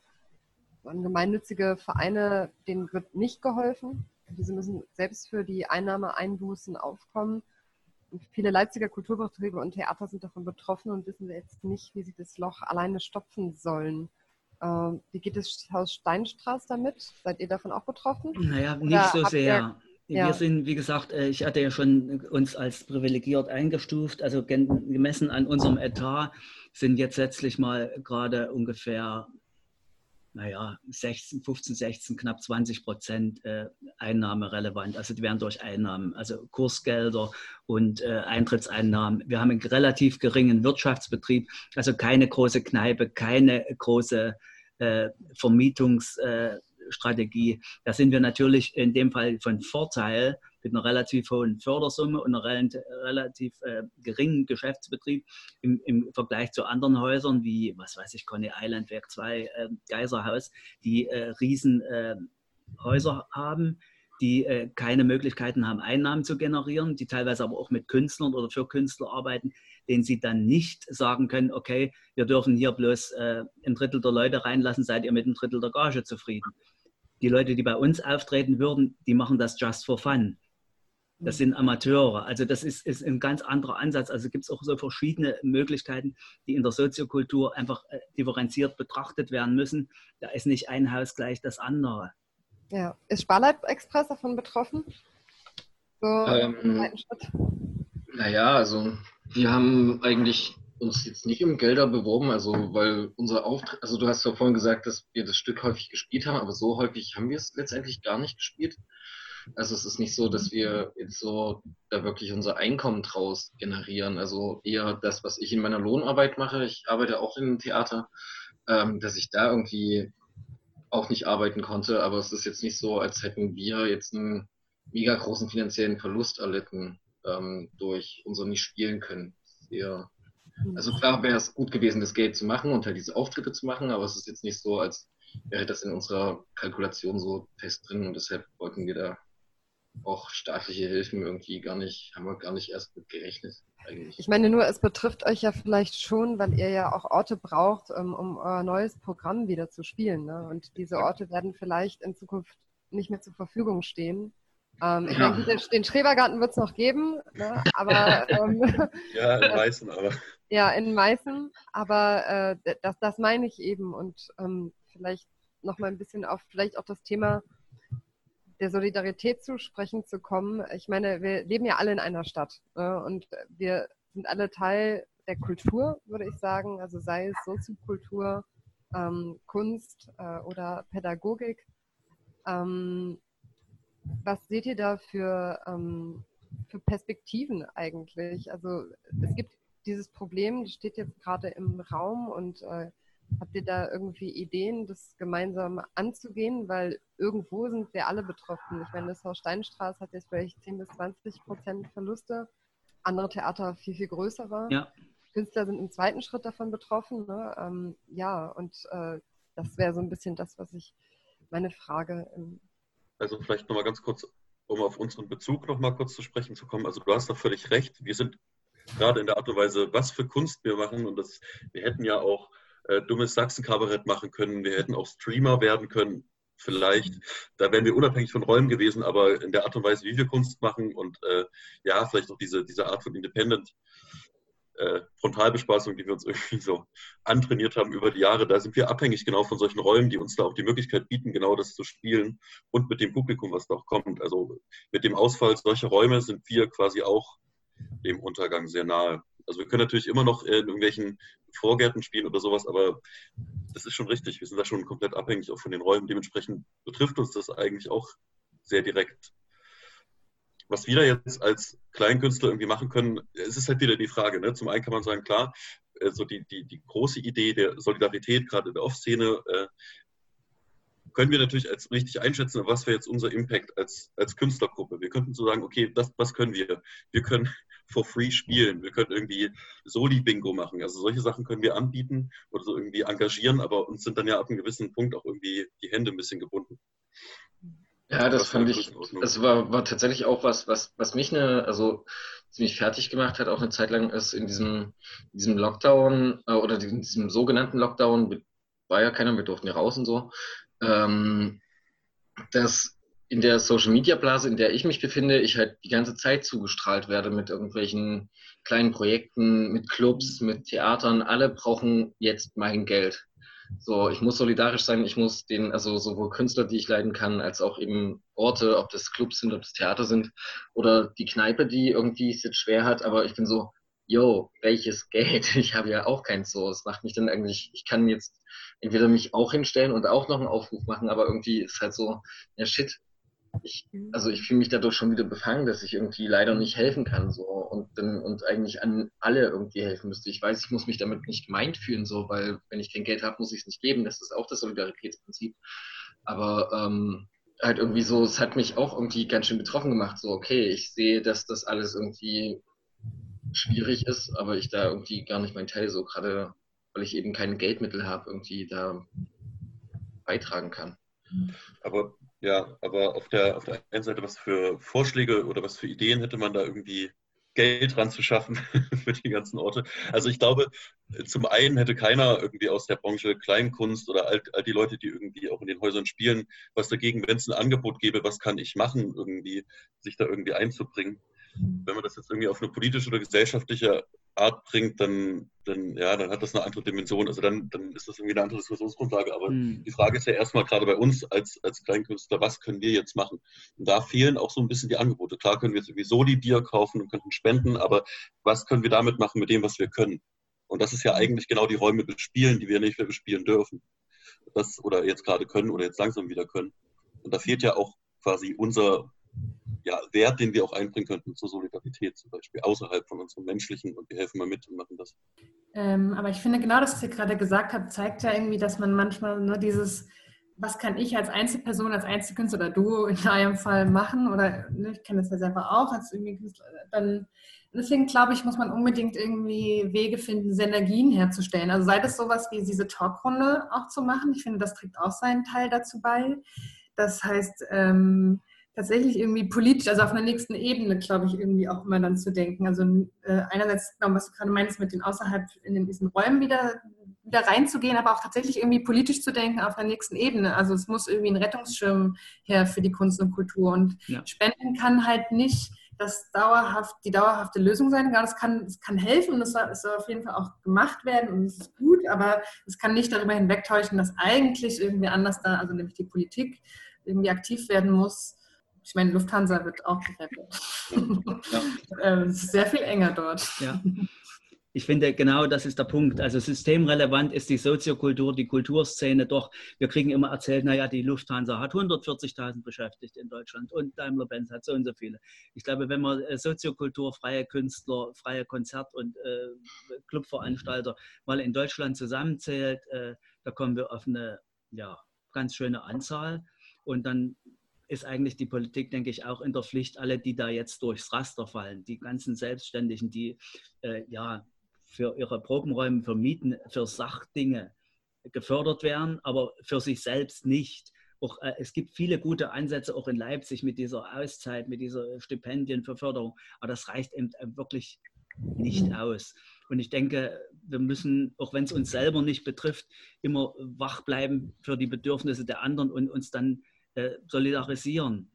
An gemeinnützige Vereine, denen wird nicht geholfen. Diese müssen selbst für die Einnahmeeinbußen aufkommen. Viele Leipziger Kulturbetriebe und Theater sind davon betroffen und wissen jetzt nicht, wie sie das Loch alleine stopfen sollen. Ähm, wie geht es Haus Steinstraß damit? Seid ihr davon auch betroffen? Naja, Oder nicht so habt ihr- sehr. Ja. Wir sind, wie gesagt, äh, ich hatte ja schon uns als privilegiert eingestuft. Also gemessen an unserem Etat sind jetzt letztlich mal gerade ungefähr, naja, 16, 15, 16, knapp 20 Prozent äh, einnahmerelevant. Also die werden durch Einnahmen, also Kursgelder und äh, Eintrittseinnahmen. Wir haben einen relativ geringen Wirtschaftsbetrieb, also keine große Kneipe, keine große äh, Vermietungsstrategie. Da sind wir natürlich in dem Fall von Vorteil mit einer relativ hohen Fördersumme und einer relativ, äh, geringen Geschäftsbetrieb im, im Vergleich zu anderen Häusern wie, was weiß ich, Coney Island, Werk 2, äh, Geiserhaus, die äh, riesen äh, haben, die äh, keine Möglichkeiten haben, Einnahmen zu generieren, die teilweise aber auch mit Künstlern oder für Künstler arbeiten, denen sie dann nicht sagen können, okay, wir dürfen hier bloß äh, ein Drittel der Leute reinlassen, seid ihr mit einem Drittel der Gage zufrieden. Die Leute, die bei uns auftreten würden, die machen das just for fun. Das sind Amateure. Also das ist, ist ein ganz anderer Ansatz. Also gibt es auch so verschiedene Möglichkeiten, die in der Soziokultur einfach äh, differenziert betrachtet werden müssen. Da ist nicht ein Haus gleich das andere. Ja. Ist Sparleib Express davon betroffen? So Ähm? Naja, also wir haben eigentlich uns jetzt nicht um Gelder beworben, also weil unser Auftritt, also du hast ja vorhin gesagt, dass wir das Stück häufig gespielt haben, aber so häufig haben wir es letztendlich gar nicht gespielt. Also es ist nicht so, dass wir jetzt so da wirklich unser Einkommen draus generieren. Also eher das, was ich in meiner Lohnarbeit mache. Ich arbeite auch in einem Theater, ähm, dass ich da irgendwie auch nicht arbeiten konnte. Aber es ist jetzt nicht so, als hätten wir jetzt einen mega großen finanziellen Verlust erlitten ähm, durch unser nicht spielen können. Eher, also klar wäre es gut gewesen, das Geld zu machen und halt diese Auftritte zu machen, aber es ist jetzt nicht so, als wäre das in unserer Kalkulation so fest drin und deshalb wollten wir da auch staatliche Hilfen irgendwie gar nicht, haben wir gar nicht erst mit gerechnet eigentlich. Ich meine nur, es betrifft euch ja vielleicht schon, weil ihr ja auch Orte braucht, ähm, um euer neues Programm wieder zu spielen. Ne? Und diese Orte werden vielleicht in Zukunft nicht mehr zur Verfügung stehen. Ähm, ich Ja. meine, den, den Schrebergarten wird es noch geben, ne? aber ähm, Ja, in Weißen, aber. ja, in Meißen. Aber äh, das, das meine ich eben. Und ähm, vielleicht noch mal ein bisschen auf vielleicht auch das Thema der Solidarität zu sprechen zu kommen. Ich meine, wir leben ja alle in einer Stadt ne? und wir sind alle Teil der Kultur, würde ich sagen. Also sei es Soziokultur, ähm, Kunst äh, oder Pädagogik. Ähm, was seht ihr da für, ähm, für Perspektiven eigentlich? Also es gibt dieses Problem, das steht jetzt gerade im Raum und äh, habt ihr da irgendwie Ideen, das gemeinsam anzugehen? Weil irgendwo sind wir alle betroffen. Ich meine, das Haus Steinstraße hat jetzt vielleicht 10 bis 20 Prozent Verluste, andere Theater viel, viel größere. Ja. Künstler sind im zweiten Schritt davon betroffen. Ne? Ähm, ja, und äh, das wäre so ein bisschen das, was ich meine Frage. Im Also vielleicht nochmal ganz kurz, um auf unseren Bezug nochmal kurz zu sprechen zu kommen. Also du hast da völlig recht. Wir sind gerade in der Art und Weise, was für Kunst wir machen. Und das, wir hätten ja auch äh, dummes Sachsen-Kabarett machen können. Wir hätten auch Streamer werden können. Vielleicht, da wären wir unabhängig von Räumen gewesen, aber in der Art und Weise, wie wir Kunst machen und äh, ja, vielleicht auch diese, diese Art von Independent äh, Frontalbespaßung, die wir uns irgendwie so antrainiert haben über die Jahre, da sind wir abhängig genau von solchen Räumen, die uns da auch die Möglichkeit bieten, genau das zu spielen und mit dem Publikum, was da auch kommt. Also mit dem Ausfall solcher Räume sind wir quasi auch dem Untergang sehr nahe. Also wir können natürlich immer noch in irgendwelchen Vorgärten spielen oder sowas, aber das ist schon richtig. Wir sind da schon komplett abhängig auch von den Räumen. Dementsprechend betrifft uns das eigentlich auch sehr direkt. Was wir da jetzt als Kleinkünstler irgendwie machen können, es ist halt wieder die Frage. Ne? Zum einen kann man sagen, klar, äh, so die, die, die große Idee der Solidarität, gerade in der Off-Szene, äh, können wir natürlich als richtig einschätzen, was wäre jetzt unser Impact als, als Künstlergruppe. Wir könnten so sagen, okay, das, was können wir? Wir können for free spielen, wir können irgendwie Soli-Bingo machen. Also solche Sachen können wir anbieten oder so irgendwie engagieren, aber uns sind dann ja ab einem gewissen Punkt auch irgendwie die Hände ein bisschen gebunden. Ja, das Das fand ich, das war, war tatsächlich auch was, was, was mich eine, also ziemlich fertig gemacht hat, auch eine Zeit lang ist in diesem, in diesem Lockdown äh, oder in diesem sogenannten Lockdown, war ja keiner, wir durften ja raus und so, ähm, dass in der Social Media Blase, in der ich mich befinde, ich halt die ganze Zeit zugestrahlt werde mit irgendwelchen kleinen Projekten, mit Clubs, mit Theatern. Alle brauchen jetzt mein Geld. So, ich muss solidarisch sein, ich muss den, also sowohl Künstler, die ich leiden kann, als auch eben Orte, ob das Clubs sind, ob das Theater sind oder die Kneipe, die irgendwie es jetzt schwer hat, aber ich bin so, yo, welches Geld? Ich habe ja auch keins so. Es macht mich dann eigentlich, ich kann jetzt entweder mich auch hinstellen und auch noch einen Aufruf machen, aber irgendwie ist halt so, ja shit, ich, also ich fühle mich dadurch schon wieder befangen, dass ich irgendwie leider nicht helfen kann so und dann und eigentlich an alle irgendwie helfen müsste. Ich weiß, ich muss mich damit nicht gemeint fühlen so, weil wenn ich kein Geld habe, muss ich es nicht geben. Das ist auch das Solidaritätsprinzip. Aber ähm, halt irgendwie so, es hat mich auch irgendwie ganz schön betroffen gemacht. So, okay, ich sehe, dass das alles irgendwie schwierig ist, aber ich da irgendwie gar nicht mein Teil so gerade, weil ich eben keine Geldmittel habe, irgendwie da beitragen kann. Aber ja, aber auf der, auf der einen Seite, was für Vorschläge oder was für Ideen hätte man da irgendwie Geld ranzuschaffen für die ganzen Orte? Also ich glaube, zum einen hätte keiner irgendwie aus der Branche Kleinkunst oder all, all die Leute, die irgendwie auch in den Häusern spielen, was dagegen, wenn es ein Angebot gäbe, was kann ich machen, irgendwie sich da irgendwie einzubringen. Wenn man das jetzt irgendwie auf eine politische oder gesellschaftliche Art bringt, dann, dann, ja, dann hat das eine andere Dimension. Also dann, dann ist das irgendwie eine andere Diskussionsgrundlage. Aber Hm. die Frage ist ja erstmal gerade bei uns als, als Kleinkünstler, was können wir jetzt machen? Und da fehlen auch so ein bisschen die Angebote. Klar können wir sowieso die Bier kaufen und könnten spenden, aber was können wir damit machen mit dem, was wir können? Und das ist ja eigentlich genau die Räume bespielen, die wir nicht mehr bespielen dürfen. Das, oder jetzt gerade können oder jetzt langsam wieder können. Und da fehlt ja auch quasi unser ja, Wert, den wir auch einbringen könnten zur Solidarität zum Beispiel, außerhalb von unserem menschlichen und wir helfen mal mit und machen das. Ähm, aber ich finde genau das, was ihr gerade gesagt habt, zeigt ja irgendwie, dass man manchmal nur dieses, was kann ich als Einzelperson, als Einzelkünstler oder du in eurem Fall machen oder ne, ich kenne das ja selber auch als irgendwie Künstler, dann deswegen glaube ich, muss man unbedingt irgendwie Wege finden, Synergien herzustellen. Also sei das sowas wie diese Talkrunde auch zu machen. Ich finde, das trägt auch seinen Teil dazu bei. Das heißt, ähm, tatsächlich irgendwie politisch, also auf einer nächsten Ebene, glaube ich, irgendwie auch immer dann zu denken. Also äh, einerseits, genau, was du gerade meinst, mit den außerhalb in den, diesen Räumen wieder, wieder reinzugehen, aber auch tatsächlich irgendwie politisch zu denken auf einer nächsten Ebene. Also es muss irgendwie ein Rettungsschirm her für die Kunst und Kultur. Und Ja. Spenden kann halt nicht das dauerhaft, die dauerhafte Lösung sein. Ja, das kann, das kann helfen und das soll, das soll auf jeden Fall auch gemacht werden und es ist gut, aber es kann nicht darüber hinwegtäuschen, dass eigentlich irgendwie anders da, also nämlich die Politik, irgendwie aktiv werden muss ich meine, Lufthansa wird auch gerettet. Ja. Ähm, es ist sehr viel enger dort. Ja. ich finde, genau das ist der Punkt. Also systemrelevant ist die Soziokultur, die Kulturszene doch. Wir kriegen immer erzählt, naja, die Lufthansa hat 140.000 beschäftigt in Deutschland und Daimler-Benz hat so und so viele. Ich glaube, wenn man äh, Soziokultur, freie Künstler, freie Konzert- und äh, Clubveranstalter mal in Deutschland zusammenzählt, äh, da kommen wir auf eine ja, ganz schöne Anzahl. Und dann ist eigentlich die Politik, denke ich, auch in der Pflicht, alle, die da jetzt durchs Raster fallen, die ganzen Selbstständigen, die äh, ja für ihre Probenräume, für Mieten, für Sachdinge gefördert werden, aber für sich selbst nicht. Auch, äh, es gibt viele gute Ansätze auch in Leipzig mit dieser Auszeit, mit dieser Stipendien für Förderung, aber das reicht eben wirklich nicht mhm. aus. Und ich denke, wir müssen, auch wenn es uns selber nicht betrifft, immer wach bleiben für die Bedürfnisse der anderen und uns dann äh, solidarisieren.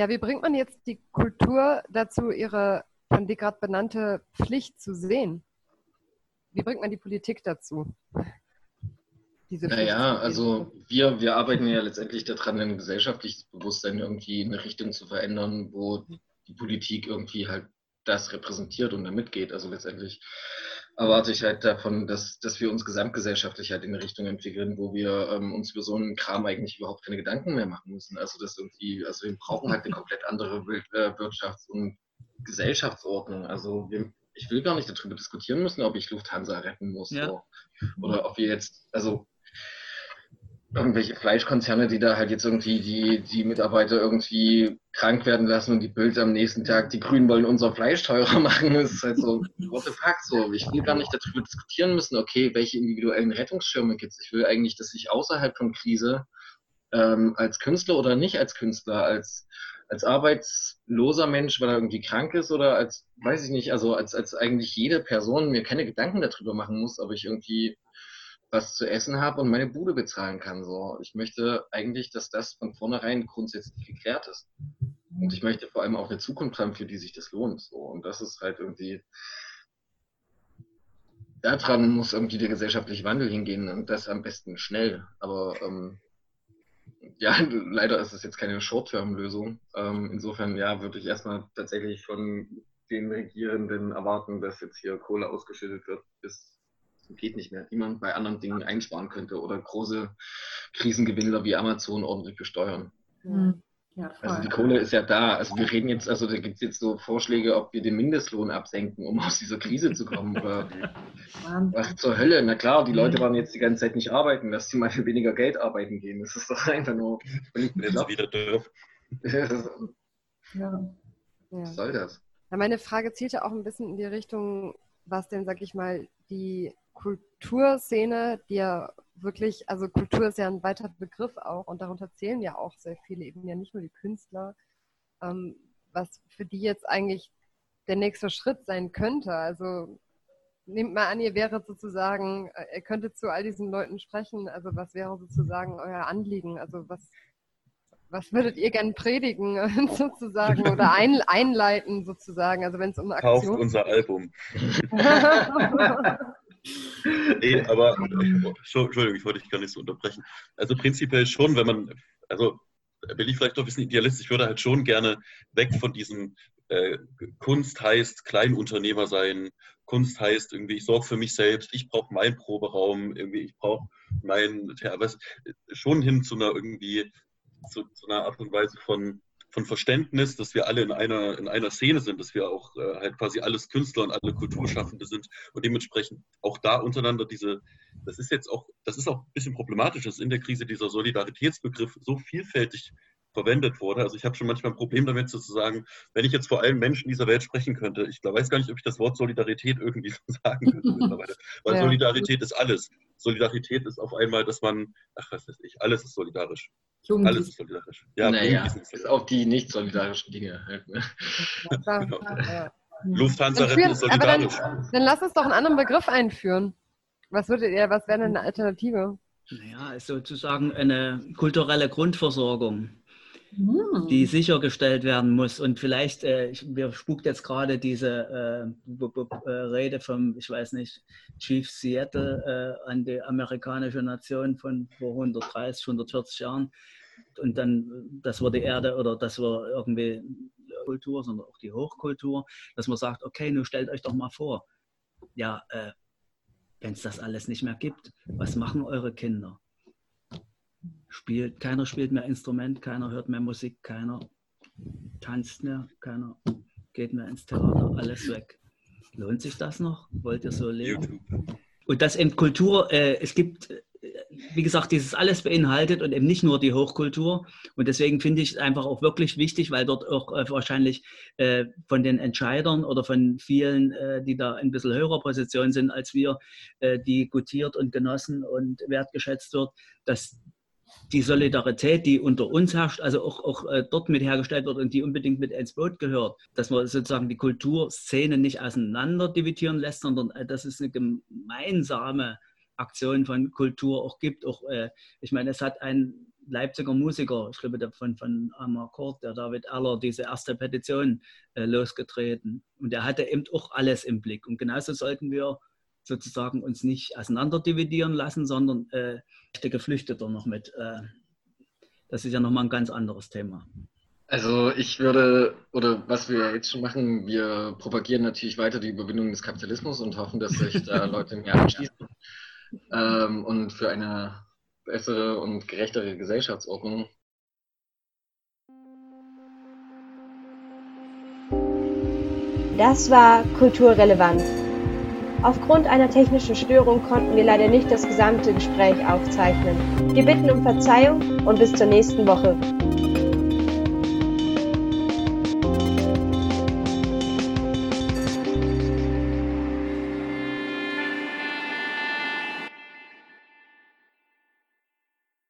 Ja, wie bringt man jetzt die Kultur dazu, ihre von dir gerade benannte Pflicht zu sehen? Wie bringt man die Politik dazu? Diese naja, also wir, wir arbeiten ja letztendlich daran, ein gesellschaftliches Bewusstsein irgendwie in eine Richtung zu verändern, wo die Politik irgendwie halt das repräsentiert und da mitgeht. Also letztendlich erwarte ich halt davon, dass, dass wir uns gesamtgesellschaftlich halt in eine Richtung entwickeln, wo wir ähm, uns über so einen Kram eigentlich überhaupt keine Gedanken mehr machen müssen. Also das irgendwie, also wir brauchen halt eine komplett andere äh, Wirtschafts- und Gesellschaftsordnung. Also wir, ich will gar nicht darüber diskutieren müssen, ob ich Lufthansa retten muss ja. so. oder ob wir jetzt, also irgendwelche Fleischkonzerne, die da halt jetzt irgendwie die, die Mitarbeiter irgendwie krank werden lassen und die Bild am nächsten Tag, die Grünen wollen unser Fleisch teurer machen. Das ist halt so, what the fuck, so. Ich will gar nicht darüber diskutieren müssen, okay, welche individuellen Rettungsschirme gibt es. Ich will eigentlich, dass ich außerhalb von Krise ähm, als Künstler oder nicht als Künstler, als, als arbeitsloser Mensch, weil er irgendwie krank ist oder als, weiß ich nicht, also als, als eigentlich jede Person mir keine Gedanken darüber machen muss, ob ich irgendwie was zu essen habe und meine Bude bezahlen kann. So. Ich möchte eigentlich, dass das von vornherein grundsätzlich geklärt ist. Und ich möchte vor allem auch eine Zukunft haben, für die sich das lohnt. So. Und das ist halt irgendwie, daran muss irgendwie der gesellschaftliche Wandel hingehen und das am besten schnell. Aber ähm, ja, leider ist es jetzt keine Short-Term-Lösung. Ähm, insofern, ja, würde ich erstmal tatsächlich von den Regierenden erwarten, dass jetzt hier Kohle ausgeschüttet wird, bis geht nicht mehr, die man bei anderen Dingen einsparen könnte oder große Krisengewinner wie Amazon ordentlich besteuern. Mhm. Ja, also die Kohle ist ja da. Also wir reden jetzt, also da gibt es jetzt so Vorschläge, ob wir den Mindestlohn absenken, um aus dieser Krise zu kommen. Oder was zur Hölle? Na klar, die Leute waren jetzt die ganze Zeit nicht arbeiten, dass sie mal für weniger Geld arbeiten gehen. Das ist doch einfach nur wieder dürfen. ja. Was soll das? Ja, meine Frage zielte auch ein bisschen in die Richtung, was denn, sag ich mal, die Kulturszene, die ja wirklich, also Kultur ist ja ein weiter Begriff auch und darunter zählen ja auch sehr viele, eben ja nicht nur die Künstler, ähm, was für die jetzt eigentlich der nächste Schritt sein könnte. Also nehmt mal an, ihr wäret sozusagen, äh, ihr könntet zu all diesen Leuten sprechen, also was wäre sozusagen euer Anliegen? Also was, was würdet ihr gern predigen sozusagen oder ein, einleiten sozusagen? Also wenn es um Aktion Kauft unser Album. nee, aber Entschuldigung, ich wollte dich gar nicht so unterbrechen. Also prinzipiell schon, wenn man, also will ich vielleicht doch ein bisschen idealistisch, ich würde halt schon gerne weg von diesem äh, Kunst heißt Kleinunternehmer sein, Kunst heißt irgendwie, ich sorge für mich selbst, ich brauche meinen Proberaum, irgendwie, ich brauche mein, ja, was, schon hin zu einer irgendwie, zu, zu einer Art und Weise von von Verständnis, dass wir alle in einer, in einer Szene sind, dass wir auch äh, halt quasi alles Künstler und alle Kulturschaffende sind und dementsprechend auch da untereinander diese, das ist jetzt auch, das ist auch ein bisschen problematisch, dass in der Krise dieser Solidaritätsbegriff so vielfältig verwendet wurde. Also ich habe schon manchmal ein Problem damit sozusagen, wenn ich jetzt vor allen Menschen dieser Welt sprechen könnte, ich weiß gar nicht, ob ich das Wort Solidarität irgendwie sagen könnte mittlerweile, weil ja. Solidarität ist alles. Solidarität ist auf einmal, dass man, ach was weiß ich, alles ist solidarisch. Alles ist solidarisch. Ja, naja, ist auch die nicht solidarischen Dinge. Halt, ne? genau. Lufthansa retten ist solidarisch. Dann, dann lass uns doch einen anderen Begriff einführen. Was würdet ihr, was wäre denn eine Alternative? Naja, sozusagen eine kulturelle Grundversorgung die hm. sichergestellt werden muss. Und vielleicht, äh, ich, mir spukt jetzt gerade diese äh, äh, Rede vom, ich weiß nicht, Chief Seattle äh, an die amerikanische Nation von vor 130, 140 Jahren. Und dann, das war die Erde oder das war irgendwie Kultur, sondern auch die Hochkultur, dass man sagt, okay, nun stellt euch doch mal vor, ja, äh, wenn es das alles nicht mehr gibt, was machen eure Kinder? Spielt, keiner spielt mehr Instrument, keiner hört mehr Musik, keiner tanzt mehr, keiner geht mehr ins Theater, alles weg. Lohnt sich das noch? Wollt ihr so leben? Und das in Kultur, äh, es gibt, äh, wie gesagt, dieses alles beinhaltet und eben nicht nur die Hochkultur. Und deswegen finde ich es einfach auch wirklich wichtig, weil dort auch äh, wahrscheinlich äh, von den Entscheidern oder von vielen, äh, die da ein bisschen höherer Position sind als wir, äh, die gutiert und genossen und wertgeschätzt wird, dass die Solidarität, die unter uns herrscht, also auch, auch äh, dort mit hergestellt wird und die unbedingt mit ins Boot gehört, dass man sozusagen die Kulturszene nicht auseinander dividieren lässt, sondern äh, dass es eine gemeinsame Aktion von Kultur auch gibt. Auch, äh, ich meine, es hat ein Leipziger Musiker, ich glaube der von, von Amakord, der David Aller, diese erste Petition äh, losgetreten. Und er hatte eben auch alles im Blick. Und genauso sollten wir sozusagen uns nicht auseinanderdividieren lassen, sondern äh, Geflüchtete noch mit. Äh, das ist ja nochmal ein ganz anderes Thema. Also ich würde, oder was wir jetzt schon machen, wir propagieren natürlich weiter die Überwindung des Kapitalismus und hoffen, dass sich da Leute mehr anschließen. Ähm, und für eine bessere und gerechtere Gesellschaftsordnung. Das war kulturrelevant. Aufgrund einer technischen Störung konnten wir leider nicht das gesamte Gespräch aufzeichnen. Wir bitten um Verzeihung und bis zur nächsten Woche.